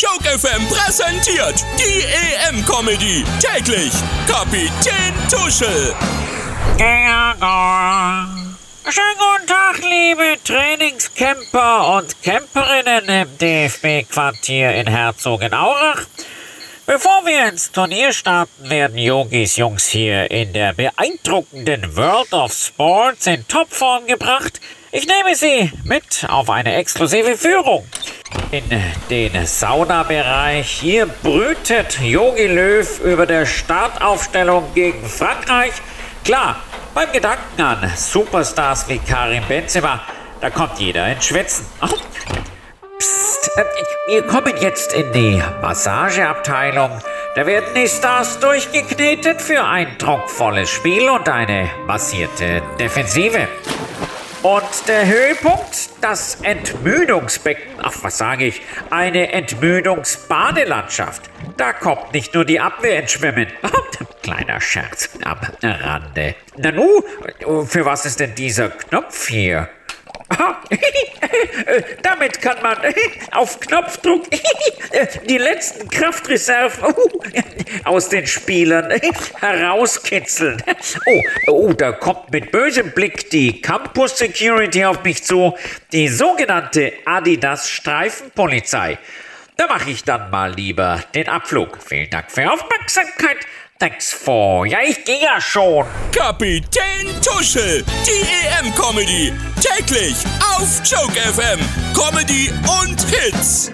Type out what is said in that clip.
Joke FM präsentiert die EM-Comedy. Täglich Kapitän Tuschel. Schönen guten Tag, liebe Trainingscamper und Camperinnen im DFB-Quartier in Herzogenaurach. Bevor wir ins Turnier starten, werden Yogis Jungs hier in der beeindruckenden World of Sports in Topform gebracht. Ich nehme Sie mit auf eine exklusive Führung. In den Saunabereich hier brütet Yogi Löw über der Startaufstellung gegen Frankreich. Klar, beim Gedanken an Superstars wie Karim Benzema, da kommt jeder ins Schwitzen. Oh, Psst, äh, wir kommen jetzt in die Massageabteilung. Da werden die Stars durchgeknetet für ein druckvolles Spiel und eine massierte Defensive. Und der Höhepunkt, das Entmüdungsbecken, ach was sage ich, eine Entmüdungsbadelandschaft. Da kommt nicht nur die Abwehr ins Schwimmen. Kleiner Scherz am Rande. Nanu, für was ist denn dieser Knopf hier? Damit kann man auf Knopfdruck die letzten Kraftreserven aus den Spielern herauskitzeln. Oh, oh, da kommt mit bösem Blick die Campus Security auf mich zu, die sogenannte Adidas Streifenpolizei. Da mache ich dann mal lieber den Abflug. Vielen Dank für Ihre Aufmerksamkeit. Thanks for. Ja, ich gehe ja schon. Kapitän Tuschel, die EM-Comedy. Täglich auf Joke FM. Comedy und Hits.